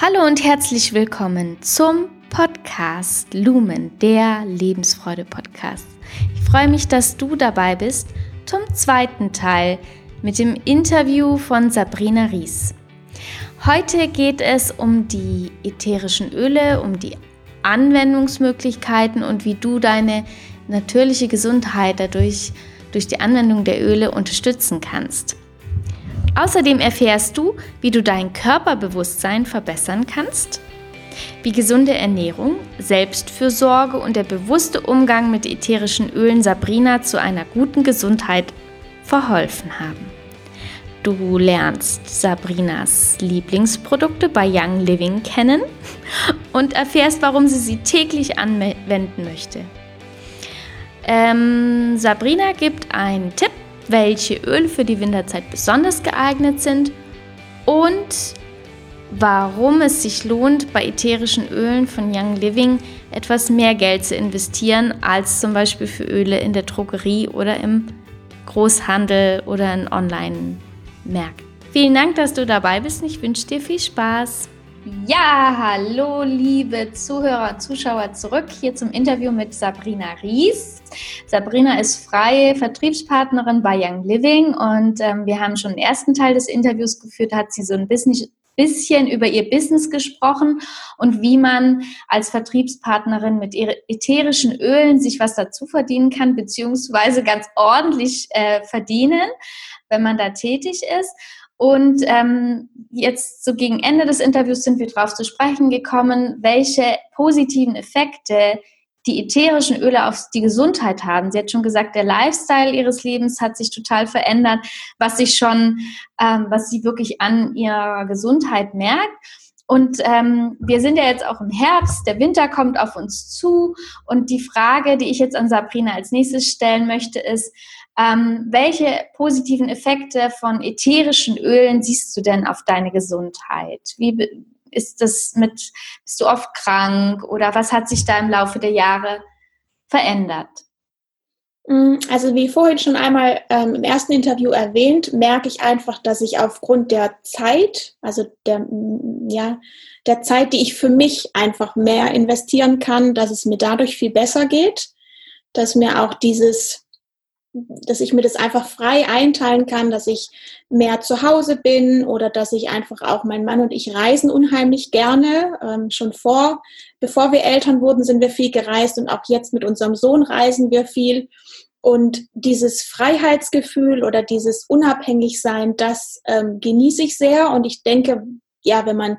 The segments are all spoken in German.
Hallo und herzlich willkommen zum Podcast Lumen, der Lebensfreude-Podcast. Ich freue mich, dass du dabei bist zum zweiten Teil mit dem Interview von Sabrina Ries. Heute geht es um die ätherischen Öle, um die Anwendungsmöglichkeiten und wie du deine natürliche Gesundheit dadurch durch die Anwendung der Öle unterstützen kannst. Außerdem erfährst du, wie du dein Körperbewusstsein verbessern kannst, wie gesunde Ernährung, Selbstfürsorge und der bewusste Umgang mit ätherischen Ölen Sabrina zu einer guten Gesundheit verholfen haben. Du lernst Sabrinas Lieblingsprodukte bei Young Living kennen und erfährst, warum sie sie täglich anwenden möchte. Ähm, Sabrina gibt einen Tipp welche Öle für die Winterzeit besonders geeignet sind und warum es sich lohnt, bei ätherischen Ölen von Young Living etwas mehr Geld zu investieren als zum Beispiel für Öle in der Drogerie oder im Großhandel oder in Online-Märkten. Vielen Dank, dass du dabei bist ich wünsche dir viel Spaß. Ja, hallo liebe Zuhörer, Zuschauer zurück hier zum Interview mit Sabrina Ries. Sabrina ist freie Vertriebspartnerin bei Young Living und ähm, wir haben schon den ersten Teil des Interviews geführt, hat sie so ein bisschen, bisschen über ihr Business gesprochen und wie man als Vertriebspartnerin mit ätherischen Ölen sich was dazu verdienen kann, beziehungsweise ganz ordentlich äh, verdienen, wenn man da tätig ist. Und ähm, jetzt so gegen Ende des Interviews sind wir darauf zu sprechen gekommen, welche positiven Effekte die ätherischen Öle auf die Gesundheit haben. Sie hat schon gesagt, der Lifestyle ihres Lebens hat sich total verändert, was sich schon, ähm, was sie wirklich an ihrer Gesundheit merkt. Und ähm, wir sind ja jetzt auch im Herbst, der Winter kommt auf uns zu. Und die Frage, die ich jetzt an Sabrina als nächstes stellen möchte, ist, ähm, welche positiven Effekte von ätherischen Ölen siehst du denn auf deine Gesundheit? Wie ist das mit, bist du oft krank oder was hat sich da im Laufe der Jahre verändert? Mm, also wie vorhin schon einmal ähm, im ersten Interview erwähnt, merke ich einfach, dass ich aufgrund der Zeit, also der, mm, ja, der Zeit, die ich für mich einfach mehr investieren kann, dass es mir dadurch viel besser geht, dass mir auch dieses dass ich mir das einfach frei einteilen kann, dass ich mehr zu Hause bin oder dass ich einfach auch, mein Mann und ich reisen unheimlich gerne. Ähm, schon vor, bevor wir Eltern wurden, sind wir viel gereist und auch jetzt mit unserem Sohn reisen wir viel. Und dieses Freiheitsgefühl oder dieses Unabhängigsein, das ähm, genieße ich sehr. Und ich denke, ja, wenn man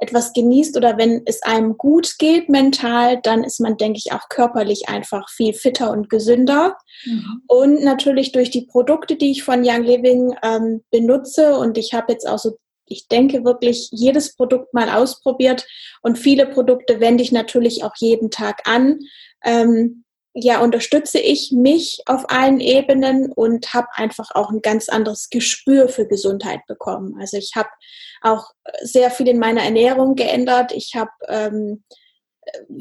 etwas genießt oder wenn es einem gut geht mental, dann ist man, denke ich, auch körperlich einfach viel fitter und gesünder. Mhm. Und natürlich durch die Produkte, die ich von Young Living ähm, benutze und ich habe jetzt auch so ich denke wirklich jedes Produkt mal ausprobiert und viele Produkte wende ich natürlich auch jeden Tag an. Ähm, ja, unterstütze ich mich auf allen Ebenen und habe einfach auch ein ganz anderes Gespür für Gesundheit bekommen. Also ich habe auch sehr viel in meiner Ernährung geändert. Ich habe ähm,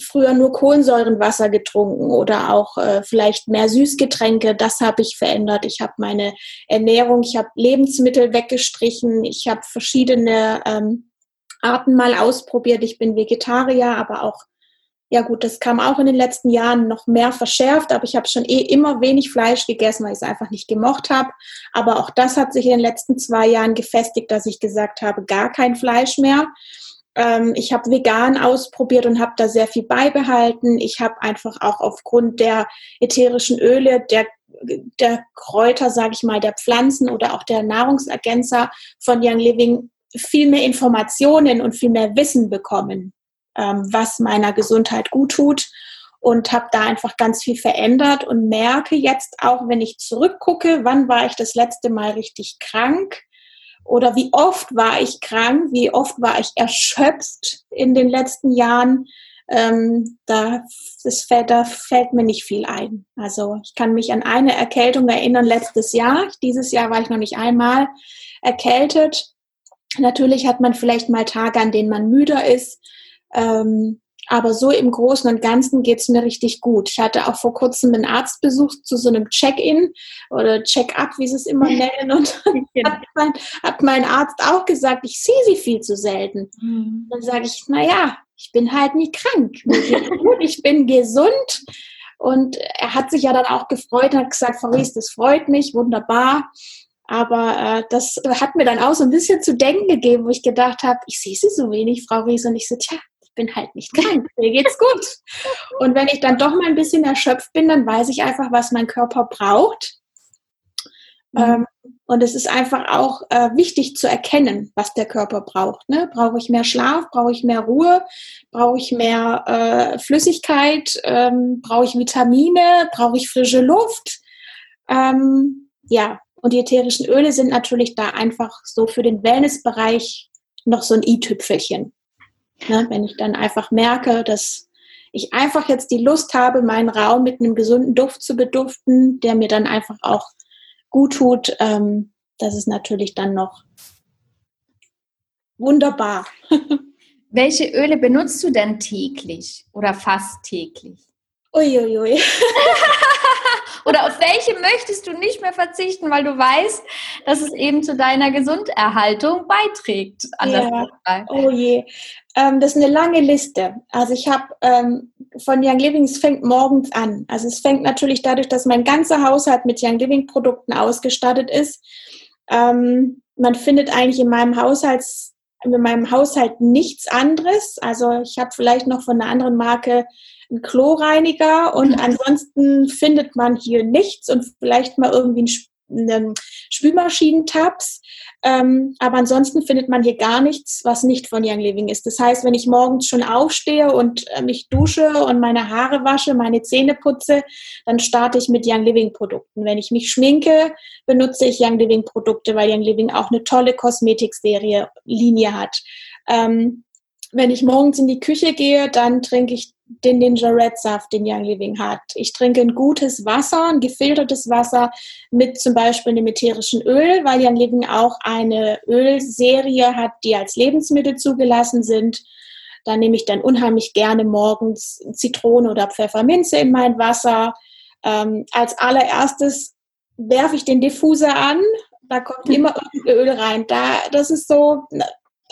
früher nur Kohlensäurenwasser getrunken oder auch äh, vielleicht mehr Süßgetränke. Das habe ich verändert. Ich habe meine Ernährung, ich habe Lebensmittel weggestrichen. Ich habe verschiedene ähm, Arten mal ausprobiert. Ich bin Vegetarier, aber auch ja gut, das kam auch in den letzten Jahren noch mehr verschärft, aber ich habe schon eh immer wenig Fleisch gegessen, weil ich es einfach nicht gemocht habe. Aber auch das hat sich in den letzten zwei Jahren gefestigt, dass ich gesagt habe, gar kein Fleisch mehr. Ähm, ich habe vegan ausprobiert und habe da sehr viel beibehalten. Ich habe einfach auch aufgrund der ätherischen Öle, der der Kräuter, sage ich mal, der Pflanzen oder auch der Nahrungsergänzer von Young Living viel mehr Informationen und viel mehr Wissen bekommen was meiner Gesundheit gut tut und habe da einfach ganz viel verändert und merke jetzt auch, wenn ich zurückgucke, wann war ich das letzte Mal richtig krank oder wie oft war ich krank, wie oft war ich erschöpft in den letzten Jahren. Ähm, da, das fällt, da fällt mir nicht viel ein. Also ich kann mich an eine Erkältung erinnern letztes Jahr. Dieses Jahr war ich noch nicht einmal erkältet. Natürlich hat man vielleicht mal Tage, an denen man müder ist. Ähm, Aber so im Großen und Ganzen geht es mir richtig gut. Ich hatte auch vor kurzem einen Arztbesuch zu so einem Check-in oder Check-up, wie sie es immer nennen. Und hat mein, hat mein Arzt auch gesagt, ich sehe sie viel zu selten. Mhm. Dann sage ich, naja, ich bin halt nie krank. ich bin gesund. Und er hat sich ja dann auch gefreut, hat gesagt, Frau Ries, das freut mich, wunderbar. Aber äh, das hat mir dann auch so ein bisschen zu denken gegeben, wo ich gedacht habe, ich sehe sie so wenig, Frau Ries. Und ich so, tja, bin halt nicht krank, mir geht's gut. Und wenn ich dann doch mal ein bisschen erschöpft bin, dann weiß ich einfach, was mein Körper braucht. Mhm. Ähm, und es ist einfach auch äh, wichtig zu erkennen, was der Körper braucht. Ne? Brauche ich mehr Schlaf? Brauche ich mehr Ruhe? Brauche ich mehr äh, Flüssigkeit? Ähm, brauche ich Vitamine? Brauche ich frische Luft? Ähm, ja, und die ätherischen Öle sind natürlich da einfach so für den Wellnessbereich noch so ein i-Tüpfelchen. Ne? Wenn ich dann einfach merke, dass ich einfach jetzt die Lust habe, meinen Raum mit einem gesunden Duft zu beduften, der mir dann einfach auch gut tut, ähm, das ist natürlich dann noch wunderbar. Welche Öle benutzt du denn täglich oder fast täglich? Uiuiui. Ui, ui. Oder auf welche möchtest du nicht mehr verzichten, weil du weißt, dass es eben zu deiner Gesunderhaltung beiträgt? Ja. Oh je. Ähm, das ist eine lange Liste. Also ich habe ähm, von Young Living, es fängt morgens an. Also es fängt natürlich dadurch, dass mein ganzer Haushalt mit Young Living Produkten ausgestattet ist. Ähm, man findet eigentlich in meinem Haushalt in meinem Haushalt nichts anderes. Also ich habe vielleicht noch von einer anderen Marke einen Kloreiniger und mhm. ansonsten findet man hier nichts und vielleicht mal irgendwie einen Spülmaschinentabs. Ähm, aber ansonsten findet man hier gar nichts, was nicht von Young Living ist. Das heißt, wenn ich morgens schon aufstehe und äh, mich dusche und meine Haare wasche, meine Zähne putze, dann starte ich mit Young Living Produkten. Wenn ich mich schminke, benutze ich Young Living Produkte, weil Young Living auch eine tolle Kosmetikserie Linie hat. Ähm, wenn ich morgens in die Küche gehe, dann trinke ich den Ninja Red Saft, den Young Living hat. Ich trinke ein gutes Wasser, ein gefiltertes Wasser mit zum Beispiel einem ätherischen Öl, weil Young Living auch eine Ölserie hat, die als Lebensmittel zugelassen sind. Da nehme ich dann unheimlich gerne morgens Zitrone oder Pfefferminze in mein Wasser. Ähm, als allererstes werfe ich den Diffuser an. Da kommt immer irgendein Öl rein. Da, das ist so,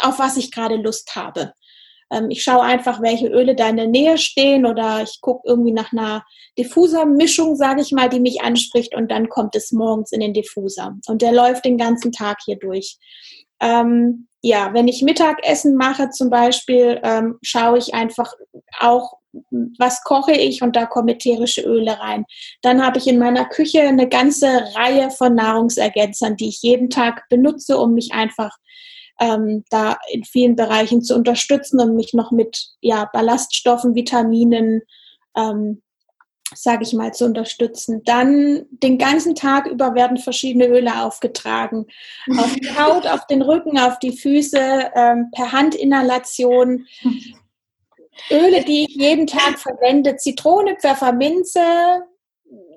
auf was ich gerade Lust habe. Ähm, ich schaue einfach, welche Öle da in der Nähe stehen oder ich gucke irgendwie nach einer Diffusermischung, sage ich mal, die mich anspricht und dann kommt es morgens in den Diffuser. Und der läuft den ganzen Tag hier durch. Ähm, ja, wenn ich Mittagessen mache zum Beispiel, ähm, schaue ich einfach auch, was koche ich und da kommen ätherische Öle rein. Dann habe ich in meiner Küche eine ganze Reihe von Nahrungsergänzern, die ich jeden Tag benutze, um mich einfach ähm, da in vielen Bereichen zu unterstützen und mich noch mit ja, Ballaststoffen, Vitaminen, ähm, sage ich mal, zu unterstützen. Dann den ganzen Tag über werden verschiedene Öle aufgetragen. Auf die Haut, auf den Rücken, auf die Füße, ähm, per Handinhalation. Öle, die ich jeden Tag verwende, Zitrone, Pfefferminze,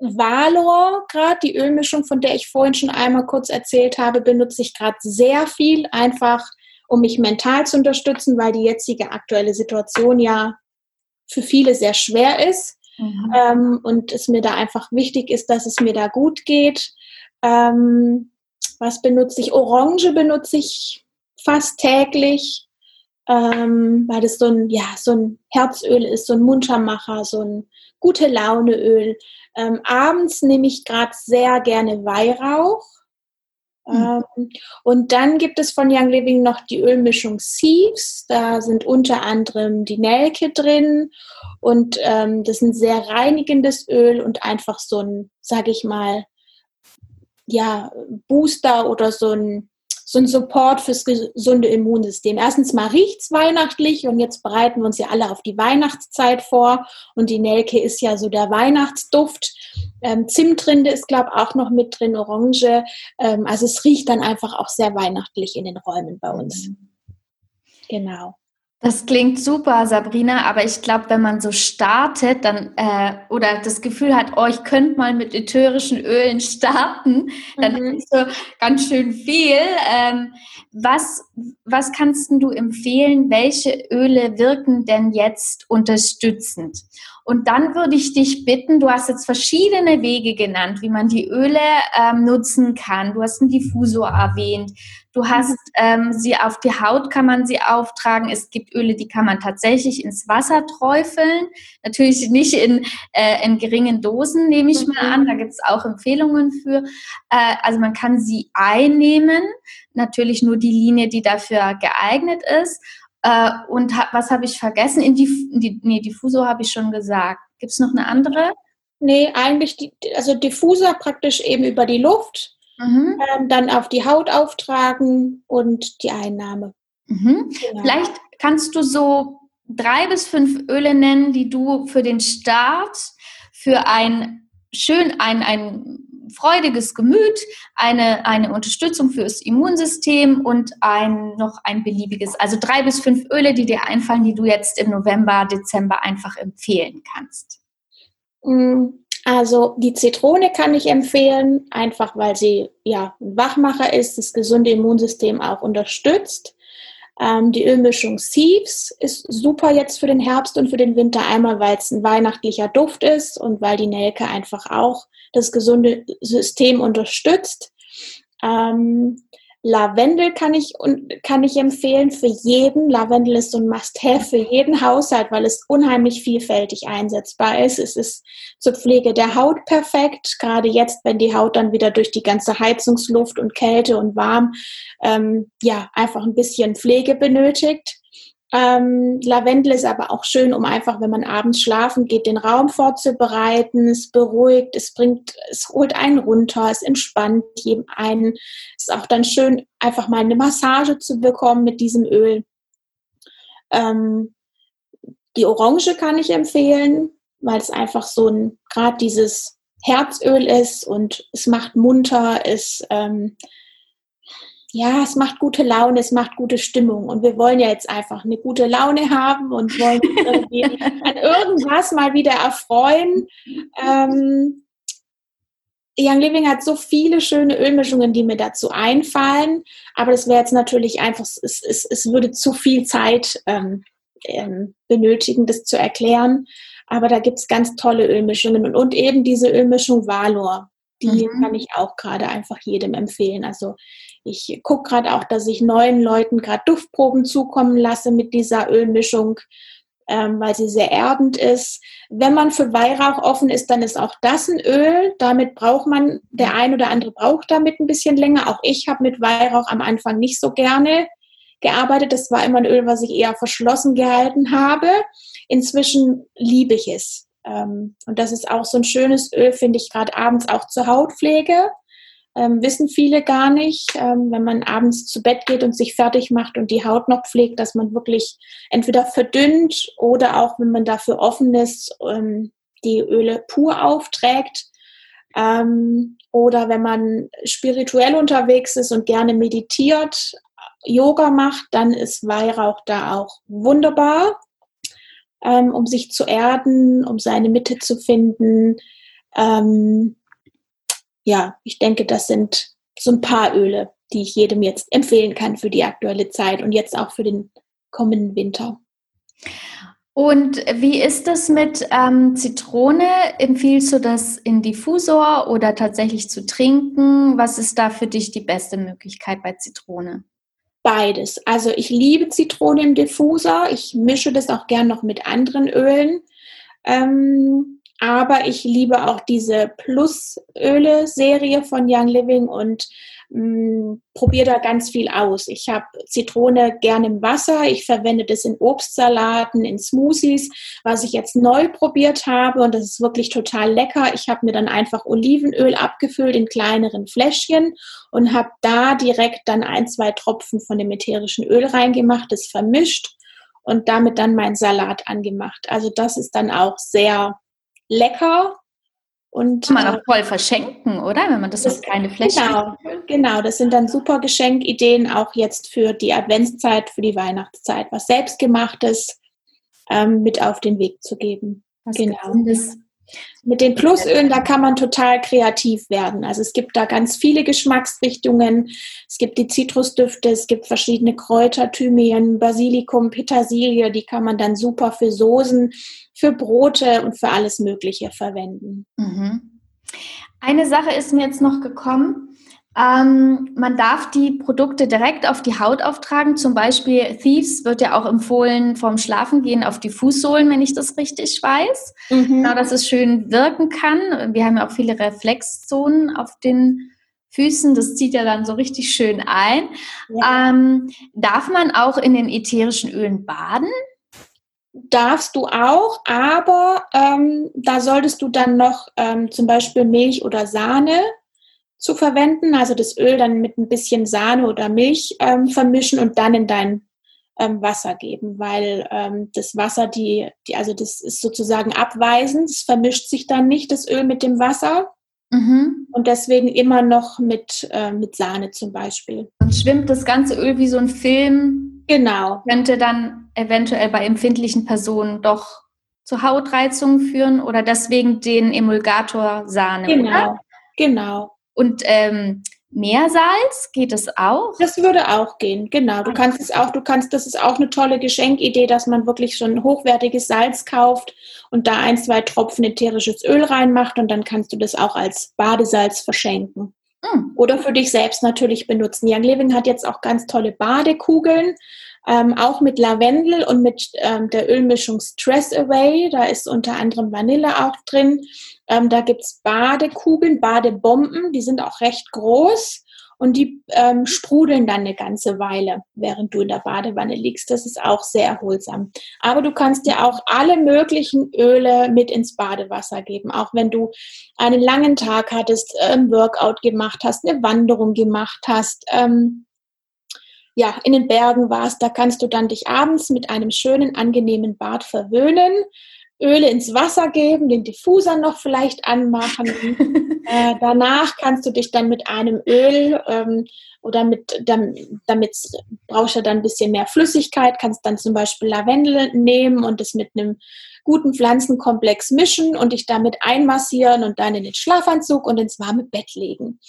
Valor, gerade die Ölmischung, von der ich vorhin schon einmal kurz erzählt habe, benutze ich gerade sehr viel, einfach um mich mental zu unterstützen, weil die jetzige aktuelle Situation ja für viele sehr schwer ist mhm. ähm, und es mir da einfach wichtig ist, dass es mir da gut geht. Ähm, was benutze ich? Orange benutze ich fast täglich, ähm, weil das so ein, ja, so ein Herzöl ist, so ein Muntermacher, so ein gute Launeöl. Ähm, abends nehme ich gerade sehr gerne Weihrauch. Mhm. Ähm, und dann gibt es von Young Living noch die Ölmischung Sieves. Da sind unter anderem die Nelke drin. Und ähm, das ist ein sehr reinigendes Öl und einfach so ein, sage ich mal, ja, Booster oder so ein so ein Support fürs gesunde Immunsystem. Erstens mal riecht's weihnachtlich und jetzt bereiten wir uns ja alle auf die Weihnachtszeit vor und die Nelke ist ja so der Weihnachtsduft. Ähm, Zimtrinde ist, glaube ich, auch noch mit drin, Orange. Ähm, also es riecht dann einfach auch sehr weihnachtlich in den Räumen bei uns. Mhm. Genau. Das klingt super, Sabrina, aber ich glaube, wenn man so startet, dann äh, oder das Gefühl hat, oh, ich könnte mal mit ätherischen Ölen starten, dann mhm. ist so ganz schön viel. Ähm, was, was kannst du empfehlen? Welche Öle wirken denn jetzt unterstützend? Und dann würde ich dich bitten, du hast jetzt verschiedene Wege genannt, wie man die Öle ähm, nutzen kann. Du hast einen Diffusor erwähnt. Du hast ähm, sie auf die Haut, kann man sie auftragen. Es gibt Öle, die kann man tatsächlich ins Wasser träufeln. Natürlich nicht in, äh, in geringen Dosen, nehme ich mal an. Da gibt es auch Empfehlungen für. Äh, also man kann sie einnehmen. Natürlich nur die Linie, die dafür geeignet ist. Äh, und ha was habe ich vergessen? In die, die, nee, Diffusor habe ich schon gesagt. Gibt es noch eine andere? Nee, eigentlich, die, also Diffusor praktisch eben über die Luft, mhm. ähm, dann auf die Haut auftragen und die Einnahme. Mhm. Genau. Vielleicht kannst du so drei bis fünf Öle nennen, die du für den Start, für ein schön, ein, ein freudiges Gemüt, eine, eine Unterstützung fürs Immunsystem und ein, noch ein beliebiges, also drei bis fünf Öle, die dir einfallen, die du jetzt im November, Dezember einfach empfehlen kannst. Also die Zitrone kann ich empfehlen, einfach weil sie ja ein Wachmacher ist, das gesunde Immunsystem auch unterstützt. Ähm, die Ölmischung Thieves ist super jetzt für den Herbst und für den Winter. Einmal, weil es ein weihnachtlicher Duft ist und weil die Nelke einfach auch das gesunde System unterstützt. Ähm, Lavendel kann ich, kann ich empfehlen für jeden. Lavendel ist so ein Must-Have für jeden Haushalt, weil es unheimlich vielfältig einsetzbar ist. Es ist zur Pflege der Haut perfekt, gerade jetzt, wenn die Haut dann wieder durch die ganze Heizungsluft und Kälte und warm ähm, ja einfach ein bisschen Pflege benötigt. Ähm, Lavendel ist aber auch schön, um einfach, wenn man abends schlafen geht, den Raum vorzubereiten. Es beruhigt, es bringt, es holt einen runter, es entspannt jedem einen. Es ist auch dann schön, einfach mal eine Massage zu bekommen mit diesem Öl. Ähm, die Orange kann ich empfehlen, weil es einfach so ein, gerade dieses Herzöl ist und es macht munter, es ähm, ja, es macht gute Laune, es macht gute Stimmung. Und wir wollen ja jetzt einfach eine gute Laune haben und wollen irgendwie an irgendwas mal wieder erfreuen. Ähm, Young Living hat so viele schöne Ölmischungen, die mir dazu einfallen. Aber das wäre jetzt natürlich einfach, es, es, es würde zu viel Zeit ähm, ähm, benötigen, das zu erklären. Aber da gibt es ganz tolle Ölmischungen und, und eben diese Ölmischung Valor. Die mhm. kann ich auch gerade einfach jedem empfehlen. Also ich gucke gerade auch, dass ich neuen Leuten gerade Duftproben zukommen lasse mit dieser Ölmischung, ähm, weil sie sehr erdend ist. Wenn man für Weihrauch offen ist, dann ist auch das ein Öl. Damit braucht man, der ein oder andere braucht damit ein bisschen länger. Auch ich habe mit Weihrauch am Anfang nicht so gerne gearbeitet. Das war immer ein Öl, was ich eher verschlossen gehalten habe. Inzwischen liebe ich es. Ähm, und das ist auch so ein schönes Öl, finde ich, gerade abends auch zur Hautpflege. Ähm, wissen viele gar nicht, ähm, wenn man abends zu Bett geht und sich fertig macht und die Haut noch pflegt, dass man wirklich entweder verdünnt oder auch, wenn man dafür offen ist, ähm, die Öle pur aufträgt. Ähm, oder wenn man spirituell unterwegs ist und gerne meditiert, Yoga macht, dann ist Weihrauch da auch wunderbar ähm, um sich zu erden, um seine Mitte zu finden. Ähm, ja, ich denke, das sind so ein paar Öle, die ich jedem jetzt empfehlen kann für die aktuelle Zeit und jetzt auch für den kommenden Winter. Und wie ist das mit ähm, Zitrone? Empfiehlst du das in Diffusor oder tatsächlich zu trinken? Was ist da für dich die beste Möglichkeit bei Zitrone? Beides. Also ich liebe Zitrone im Diffuser. Ich mische das auch gern noch mit anderen Ölen. Ähm, aber ich liebe auch diese Plus-Öle-Serie von Young Living und Mm, probiere da ganz viel aus. Ich habe Zitrone gerne im Wasser. Ich verwende das in Obstsalaten, in Smoothies. Was ich jetzt neu probiert habe und das ist wirklich total lecker. Ich habe mir dann einfach Olivenöl abgefüllt in kleineren Fläschchen und habe da direkt dann ein, zwei Tropfen von dem ätherischen Öl reingemacht, das vermischt und damit dann meinen Salat angemacht. Also das ist dann auch sehr lecker Und, Kann man auch äh, voll verschenken, oder? Wenn man das, das auf kleine Fläche. Genau, genau, das sind dann super Geschenkideen, auch jetzt für die Adventszeit, für die Weihnachtszeit, was selbstgemachtes ähm, mit auf den Weg zu geben. Was genau. Gesundes. Mit den Plusölen, da kann man total kreativ werden. Also es gibt da ganz viele Geschmacksrichtungen. Es gibt die Zitrusdüfte, es gibt verschiedene Kräuter, Thymian, Basilikum, Petersilie, die kann man dann super für Soßen, für Brote und für alles Mögliche verwenden. Mhm. Eine Sache ist mir jetzt noch gekommen. Ähm, man darf die Produkte direkt auf die Haut auftragen. Zum Beispiel Thieves wird ja auch empfohlen vorm Schlafengehen auf die Fußsohlen, wenn ich das richtig weiß. Mhm. Genau, dass es schön wirken kann. Wir haben ja auch viele Reflexzonen auf den Füßen. Das zieht ja dann so richtig schön ein. Ja. Ähm, darf man auch in den ätherischen Ölen baden? Darfst du auch, aber ähm, da solltest du dann noch ähm, zum Beispiel Milch oder Sahne zu verwenden, also das Öl dann mit ein bisschen Sahne oder Milch ähm, vermischen und dann in dein ähm, Wasser geben, weil ähm, das Wasser, die, die, also das ist sozusagen abweisend, es vermischt sich dann nicht das Öl mit dem Wasser. Mhm. Und deswegen immer noch mit, äh, mit Sahne zum Beispiel. Und schwimmt das ganze Öl wie so ein Film? Genau. Könnte dann eventuell bei empfindlichen Personen doch zu Hautreizungen führen oder deswegen den Emulgator Sahne. Genau, oder? genau. Und ähm, Meersalz geht es auch? Das würde auch gehen, genau. Du kannst es auch, du kannst, das ist auch eine tolle Geschenkidee, dass man wirklich schon hochwertiges Salz kauft und da ein, zwei Tropfen ätherisches Öl reinmacht und dann kannst du das auch als Badesalz verschenken. Mm. Oder für dich selbst natürlich benutzen. Young Living hat jetzt auch ganz tolle Badekugeln, ähm, auch mit Lavendel und mit ähm, der Ölmischung Stress Away. Da ist unter anderem Vanille auch drin. Ähm, da gibt es Badekugeln, Badebomben, die sind auch recht groß und die ähm, sprudeln dann eine ganze Weile, während du in der Badewanne liegst. Das ist auch sehr erholsam. Aber du kannst dir auch alle möglichen Öle mit ins Badewasser geben, auch wenn du einen langen Tag hattest, ein Workout gemacht hast, eine Wanderung gemacht hast. Ähm, ja, in den Bergen warst, da kannst du dann dich abends mit einem schönen, angenehmen Bad verwöhnen Öle ins Wasser geben, den Diffuser noch vielleicht anmachen. äh, danach kannst du dich dann mit einem Öl ähm, oder mit, damit brauchst du dann ein bisschen mehr Flüssigkeit, kannst dann zum Beispiel Lavendel nehmen und es mit einem guten Pflanzenkomplex mischen und dich damit einmassieren und dann in den Schlafanzug und ins warme Bett legen.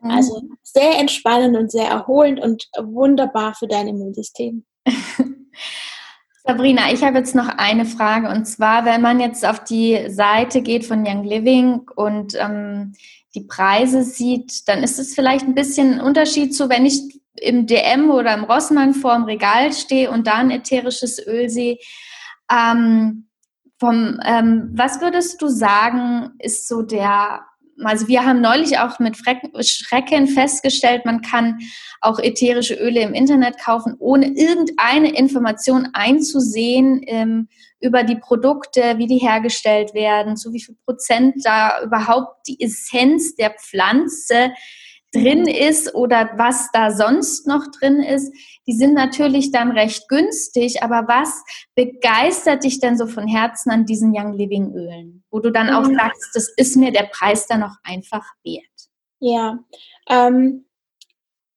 Mhm. Also sehr entspannend und sehr erholend und wunderbar für dein Immunsystem. Sabrina, ich habe jetzt noch eine Frage und zwar, wenn man jetzt auf die Seite geht von Young Living und ähm, die Preise sieht, dann ist es vielleicht ein bisschen ein Unterschied zu, wenn ich im DM oder im Rossmann vor dem Regal stehe und da ein ätherisches Öl sehe. Ähm, vom, ähm, was würdest du sagen, ist so der also wir haben neulich auch mit Schrecken festgestellt, man kann auch ätherische Öle im Internet kaufen, ohne irgendeine Information einzusehen ähm, über die Produkte, wie die hergestellt werden, zu wie viel Prozent da überhaupt die Essenz der Pflanze drin ist oder was da sonst noch drin ist, die sind natürlich dann recht günstig, aber was begeistert dich denn so von Herzen an diesen Young Living Ölen, wo du dann auch mhm. sagst, das ist mir der Preis dann auch einfach wert? Ja, ähm,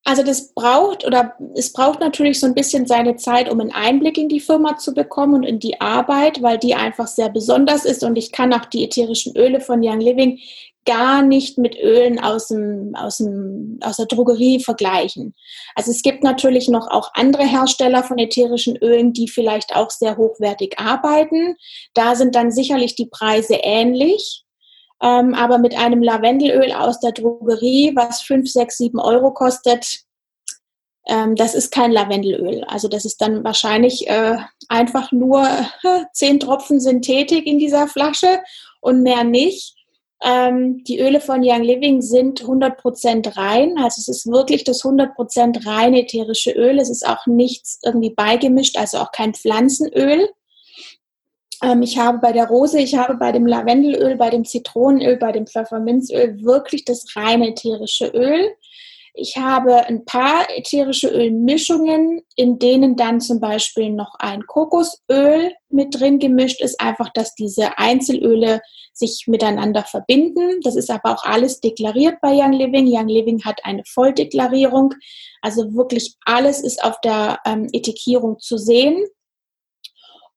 also das braucht oder es braucht natürlich so ein bisschen seine Zeit, um einen Einblick in die Firma zu bekommen und in die Arbeit, weil die einfach sehr besonders ist und ich kann auch die ätherischen Öle von Young Living gar nicht mit Ölen aus, dem, aus, dem, aus der Drogerie vergleichen. Also es gibt natürlich noch auch andere Hersteller von ätherischen Ölen, die vielleicht auch sehr hochwertig arbeiten. Da sind dann sicherlich die Preise ähnlich. Ähm, aber mit einem Lavendelöl aus der Drogerie, was 5, 6, 7 Euro kostet, ähm, das ist kein Lavendelöl. Also das ist dann wahrscheinlich äh, einfach nur äh, 10 Tropfen Synthetik in dieser Flasche und mehr nicht. Ähm, die Öle von Young Living sind 100% rein. Also es ist wirklich das 100% reine ätherische Öl. Es ist auch nichts irgendwie beigemischt, also auch kein Pflanzenöl. Ähm, ich habe bei der Rose, ich habe bei dem Lavendelöl, bei dem Zitronenöl, bei dem Pfefferminzöl wirklich das reine ätherische Öl. Ich habe ein paar ätherische Ölmischungen, in denen dann zum Beispiel noch ein Kokosöl mit drin gemischt ist, einfach, dass diese Einzelöle sich miteinander verbinden. Das ist aber auch alles deklariert bei Young Living. Young Living hat eine Volldeklarierung. Also wirklich alles ist auf der ähm, Etikierung zu sehen.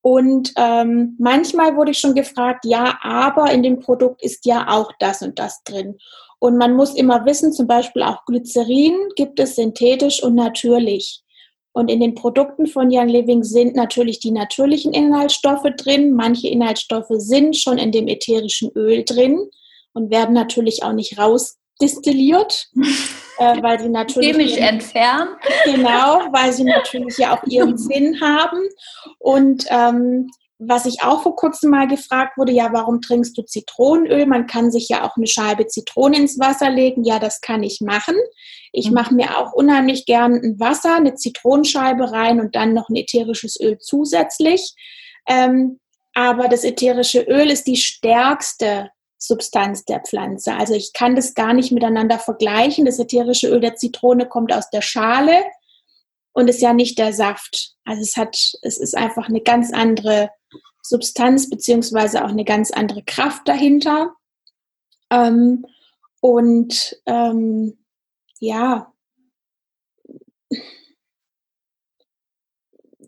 Und ähm, manchmal wurde ich schon gefragt, ja, aber in dem Produkt ist ja auch das und das drin. Und man muss immer wissen, zum Beispiel auch Glycerin gibt es synthetisch und natürlich. Und in den Produkten von Young Living sind natürlich die natürlichen Inhaltsstoffe drin. Manche Inhaltsstoffe sind schon in dem ätherischen Öl drin und werden natürlich auch nicht rausdestilliert, äh, weil sie natürlich chemisch entfernen. Genau, weil sie natürlich ja auch ihren Sinn haben. Und ähm, was ich auch vor kurzem mal gefragt wurde, ja, warum trinkst du Zitronenöl? Man kann sich ja auch eine Scheibe Zitrone ins Wasser legen. Ja, das kann ich machen. Ich mhm. mache mir auch unheimlich gern ein Wasser, eine Zitronenscheibe rein und dann noch ein ätherisches Öl zusätzlich. Ähm, aber das ätherische Öl ist die stärkste Substanz der Pflanze. Also ich kann das gar nicht miteinander vergleichen. Das ätherische Öl der Zitrone kommt aus der Schale und ist ja nicht der Saft. Also es hat, es ist einfach eine ganz andere Substanz beziehungsweise auch eine ganz andere Kraft dahinter. Ähm, und ähm, ja.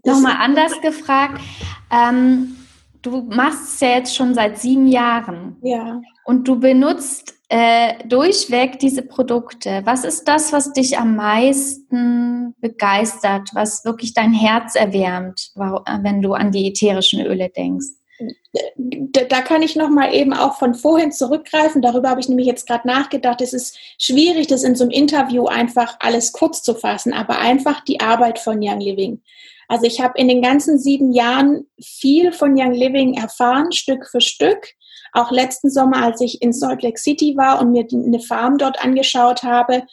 Nochmal anders gefragt. Ähm, du machst es ja jetzt schon seit sieben Jahren. Ja. Und du benutzt äh, durchweg diese Produkte. Was ist das, was dich am meisten begeistert, was wirklich dein Herz erwärmt, wenn du an die ätherischen Öle denkst? Da kann ich noch mal eben auch von vorhin zurückgreifen. Darüber habe ich nämlich jetzt gerade nachgedacht. Es ist schwierig, das in so einem Interview einfach alles kurz zu fassen, aber einfach die Arbeit von Young Living. Also ich habe in den ganzen sieben Jahren viel von Young Living erfahren, Stück für Stück auch letzten Sommer, als ich in Salt Lake City war und mir eine Farm dort angeschaut habe,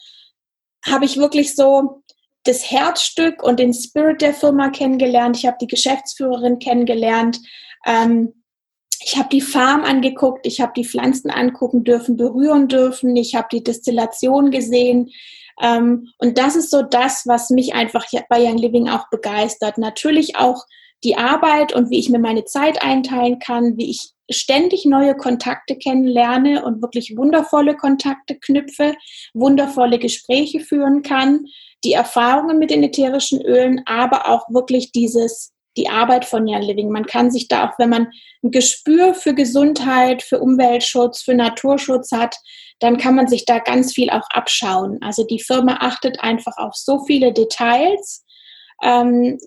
habe ich wirklich so das Herzstück und den Spirit der Firma kennengelernt. Ich habe die Geschäftsführerin kennengelernt. Ähm, ich habe die Farm angeguckt, ich habe die Pflanzen angucken dürfen, berühren dürfen, ich habe die Destillation gesehen. Ähm, und das ist so das, was mich einfach bei Young Living auch begeistert. Natürlich auch die Arbeit und wie ich mir meine Zeit einteilen kann, wie ich ständig neue Kontakte kennenlerne und wirklich wundervolle Kontakte knüpfe, wundervolle Gespräche führen kann, die Erfahrungen mit den ätherischen Ölen, aber auch wirklich dieses die Arbeit von Young Living. Man kann sich da auch, wenn man ein Gespür für Gesundheit, für Umweltschutz, für Naturschutz hat, dann kann man sich da ganz viel auch abschauen. Also die Firma achtet einfach auf so viele Details ähm,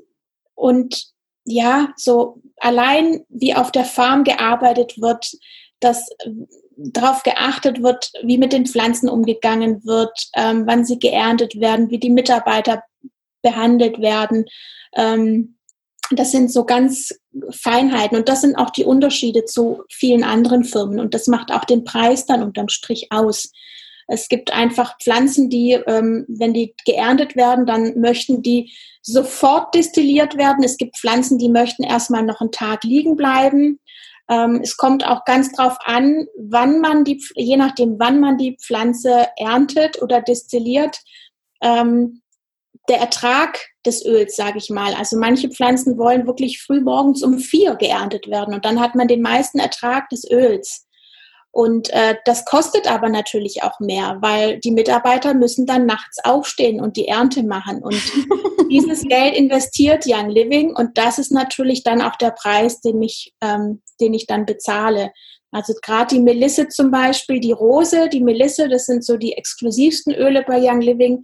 und ja, so allein wie auf der Farm gearbeitet wird, dass darauf geachtet wird, wie mit den Pflanzen umgegangen wird, ähm, wann sie geerntet werden, wie die Mitarbeiter behandelt werden. Ähm, das sind so ganz Feinheiten und das sind auch die Unterschiede zu vielen anderen Firmen und das macht auch den Preis dann unterm Strich aus. Es gibt einfach Pflanzen, die, ähm, wenn die geerntet werden, dann möchten die sofort destilliert werden. Es gibt Pflanzen, die möchten erstmal noch einen Tag liegen bleiben. Ähm, es kommt auch ganz drauf an, wann man die, je nachdem, wann man die Pflanze erntet oder destilliert, ähm, der Ertrag des Öls, sage ich mal. Also manche Pflanzen wollen wirklich früh morgens um vier geerntet werden und dann hat man den meisten Ertrag des Öls. Und äh, das kostet aber natürlich auch mehr, weil die Mitarbeiter müssen dann nachts aufstehen und die Ernte machen. Und dieses Geld investiert Young Living und das ist natürlich dann auch der Preis, den ich, ähm, den ich dann bezahle. Also gerade die Melisse zum Beispiel, die Rose, die Melisse, das sind so die exklusivsten Öle bei Young Living.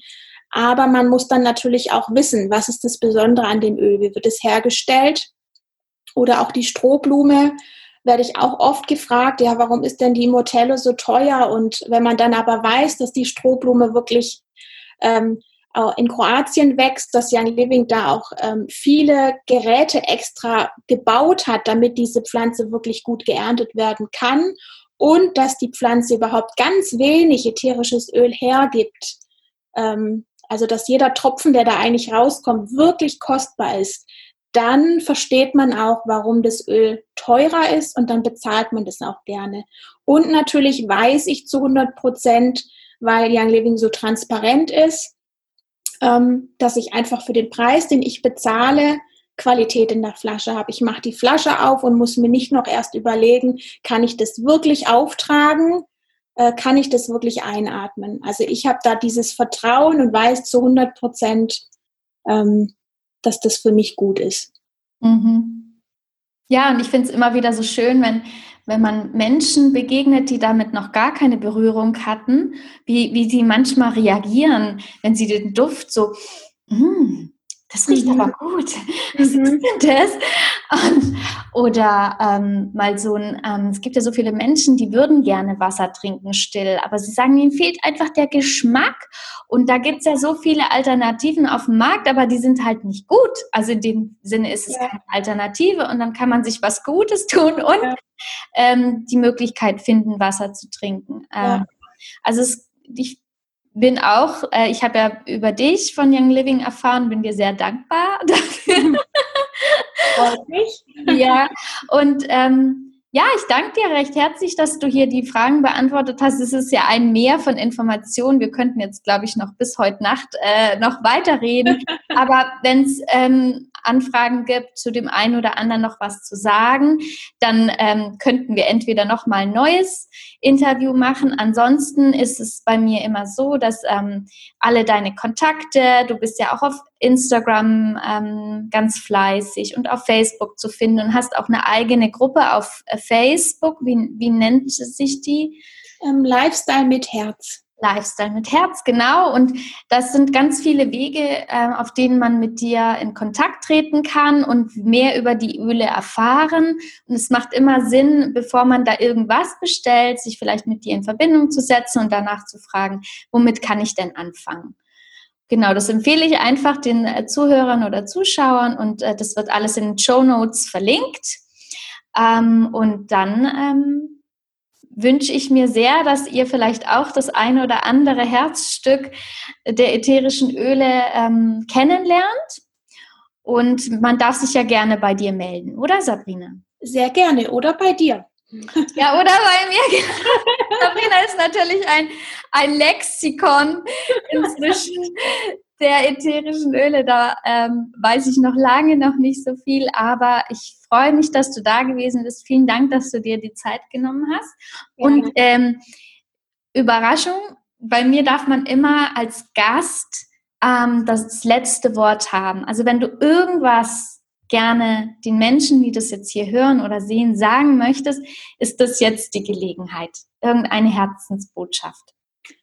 Aber man muss dann natürlich auch wissen, was ist das Besondere an dem Öl, wie wird es hergestellt? Oder auch die Strohblume werde ich auch oft gefragt, ja, warum ist denn die Motello so teuer? Und wenn man dann aber weiß, dass die Strohblume wirklich ähm, in Kroatien wächst, dass Young Living da auch ähm, viele Geräte extra gebaut hat, damit diese Pflanze wirklich gut geerntet werden kann und dass die Pflanze überhaupt ganz wenig ätherisches Öl hergibt. Ähm, also dass jeder Tropfen, der da eigentlich rauskommt, wirklich kostbar ist dann versteht man auch, warum das Öl teurer ist und dann bezahlt man das auch gerne. Und natürlich weiß ich zu 100 Prozent, weil Young Living so transparent ist, dass ich einfach für den Preis, den ich bezahle, Qualität in der Flasche habe. Ich mache die Flasche auf und muss mir nicht noch erst überlegen, kann ich das wirklich auftragen? Äh, kann ich das wirklich einatmen? Also ich habe da dieses Vertrauen und weiß zu 100 Prozent, ähm, dass das für mich gut ist. Mhm. Ja, und ich finde es immer wieder so schön, wenn, wenn man Menschen begegnet, die damit noch gar keine Berührung hatten, wie, wie sie manchmal reagieren, wenn sie den Duft so, mm, das riecht mhm. aber gut. Was mhm. ist denn das? Und, oder ähm, mal so ein, ähm, es gibt ja so viele Menschen, die würden gerne Wasser trinken still, aber sie sagen, ihnen fehlt einfach der Geschmack. Und da gibt es ja so viele Alternativen auf dem Markt, aber die sind halt nicht gut. Also in dem Sinne ist es ja. keine Alternative und dann kann man sich was Gutes tun und ja. ähm, die Möglichkeit finden, Wasser zu trinken. Ja. Ähm, also es, ich bin auch, äh, ich habe ja über dich von Young Living erfahren, bin dir sehr dankbar dafür. Freut mich. ja, und ähm, ja, ich danke dir recht herzlich, dass du hier die Fragen beantwortet hast. Es ist ja ein Meer von Informationen. Wir könnten jetzt, glaube ich, noch bis heute Nacht äh, noch weiterreden. Aber wenn es ähm, Anfragen gibt, zu dem einen oder anderen noch was zu sagen, dann ähm, könnten wir entweder noch mal ein neues Interview machen. Ansonsten ist es bei mir immer so, dass ähm, alle deine Kontakte, du bist ja auch auf Instagram ähm, ganz fleißig und auf Facebook zu finden und hast auch eine eigene Gruppe auf äh, Facebook. Wie, wie nennt sich die? Ähm, Lifestyle mit Herz. Lifestyle mit Herz, genau. Und das sind ganz viele Wege, äh, auf denen man mit dir in Kontakt treten kann und mehr über die Öle erfahren. Und es macht immer Sinn, bevor man da irgendwas bestellt, sich vielleicht mit dir in Verbindung zu setzen und danach zu fragen, womit kann ich denn anfangen? Genau, das empfehle ich einfach den äh, Zuhörern oder Zuschauern und äh, das wird alles in den Show Notes verlinkt. Ähm, und dann ähm, wünsche ich mir sehr, dass ihr vielleicht auch das eine oder andere Herzstück der ätherischen Öle ähm, kennenlernt. Und man darf sich ja gerne bei dir melden, oder Sabrina? Sehr gerne, oder bei dir. Ja, oder bei mir. Sabrina ist natürlich ein, ein Lexikon inzwischen der ätherischen Öle. Da ähm, weiß ich noch lange noch nicht so viel, aber ich freue mich, dass du da gewesen bist. Vielen Dank, dass du dir die Zeit genommen hast. Ja. Und ähm, Überraschung, bei mir darf man immer als Gast ähm, das letzte Wort haben. Also wenn du irgendwas gerne den Menschen, die das jetzt hier hören oder sehen, sagen möchtest, ist das jetzt die Gelegenheit. Irgendeine Herzensbotschaft.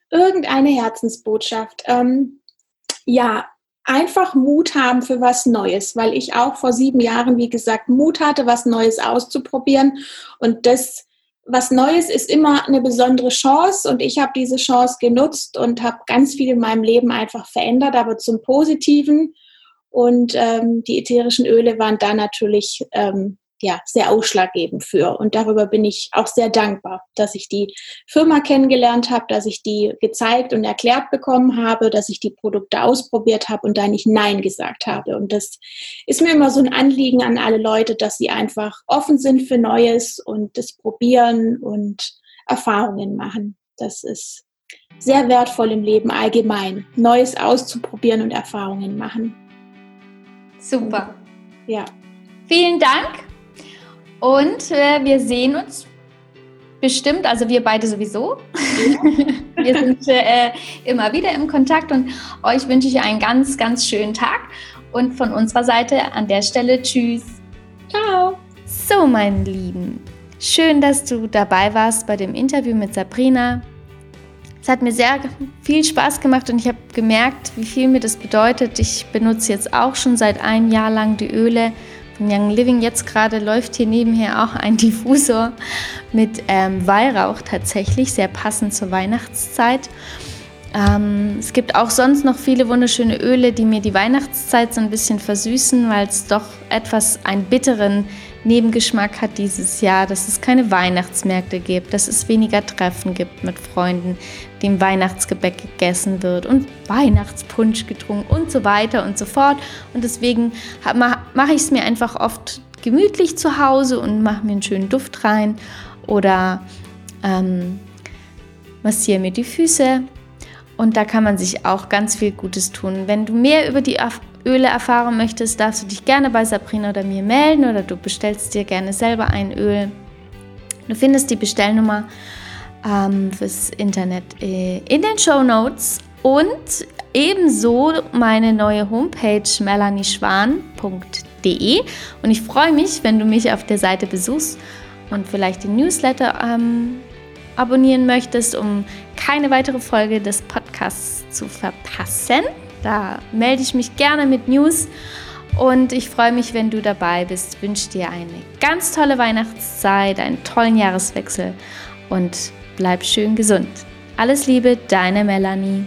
Irgendeine Herzensbotschaft. Ähm, ja, einfach Mut haben für was Neues, weil ich auch vor sieben Jahren, wie gesagt, Mut hatte, was Neues auszuprobieren. Und das, was Neues ist immer eine besondere Chance. Und ich habe diese Chance genutzt und habe ganz viel in meinem Leben einfach verändert, aber zum Positiven. Und ähm, die ätherischen Öle waren da natürlich ähm, ja, sehr ausschlaggebend für. Und darüber bin ich auch sehr dankbar, dass ich die Firma kennengelernt habe, dass ich die gezeigt und erklärt bekommen habe, dass ich die Produkte ausprobiert habe und da nicht Nein gesagt habe. Und das ist mir immer so ein Anliegen an alle Leute, dass sie einfach offen sind für Neues und das probieren und Erfahrungen machen. Das ist sehr wertvoll im Leben allgemein, Neues auszuprobieren und Erfahrungen machen. Super. Ja. Vielen Dank und äh, wir sehen uns bestimmt, also wir beide sowieso. Ja. wir sind äh, immer wieder im Kontakt und euch wünsche ich einen ganz, ganz schönen Tag und von unserer Seite an der Stelle Tschüss. Ciao. So, meine Lieben, schön, dass du dabei warst bei dem Interview mit Sabrina. Es hat mir sehr viel Spaß gemacht und ich habe gemerkt, wie viel mir das bedeutet. Ich benutze jetzt auch schon seit einem Jahr lang die Öle von Young Living. Jetzt gerade läuft hier nebenher auch ein Diffusor mit ähm, Weihrauch tatsächlich, sehr passend zur Weihnachtszeit. Ähm, es gibt auch sonst noch viele wunderschöne Öle, die mir die Weihnachtszeit so ein bisschen versüßen, weil es doch etwas einen bitteren Nebengeschmack hat dieses Jahr, dass es keine Weihnachtsmärkte gibt, dass es weniger Treffen gibt mit Freunden, dem Weihnachtsgebäck gegessen wird und Weihnachtspunsch getrunken und so weiter und so fort. Und deswegen mache ich es mir einfach oft gemütlich zu Hause und mache mir einen schönen Duft rein oder ähm, massiere mir die Füße Und da kann man sich auch ganz viel Gutes tun. Wenn du mehr über die Öle erfahren möchtest, darfst du dich gerne bei Sabrina oder mir melden oder du bestellst dir gerne selber ein Öl. Du findest die Bestellnummer ähm, fürs Internet äh, in den Show Notes und ebenso meine neue Homepage melanieschwan.de. Und ich freue mich, wenn du mich auf der Seite besuchst und vielleicht den Newsletter ähm, abonnieren möchtest, um keine weitere Folge des Podcasts zu verpassen. Da melde ich mich gerne mit News und ich freue mich, wenn du dabei bist. Wünsche dir eine ganz tolle Weihnachtszeit, einen tollen Jahreswechsel und bleib schön gesund. Alles Liebe, deine Melanie.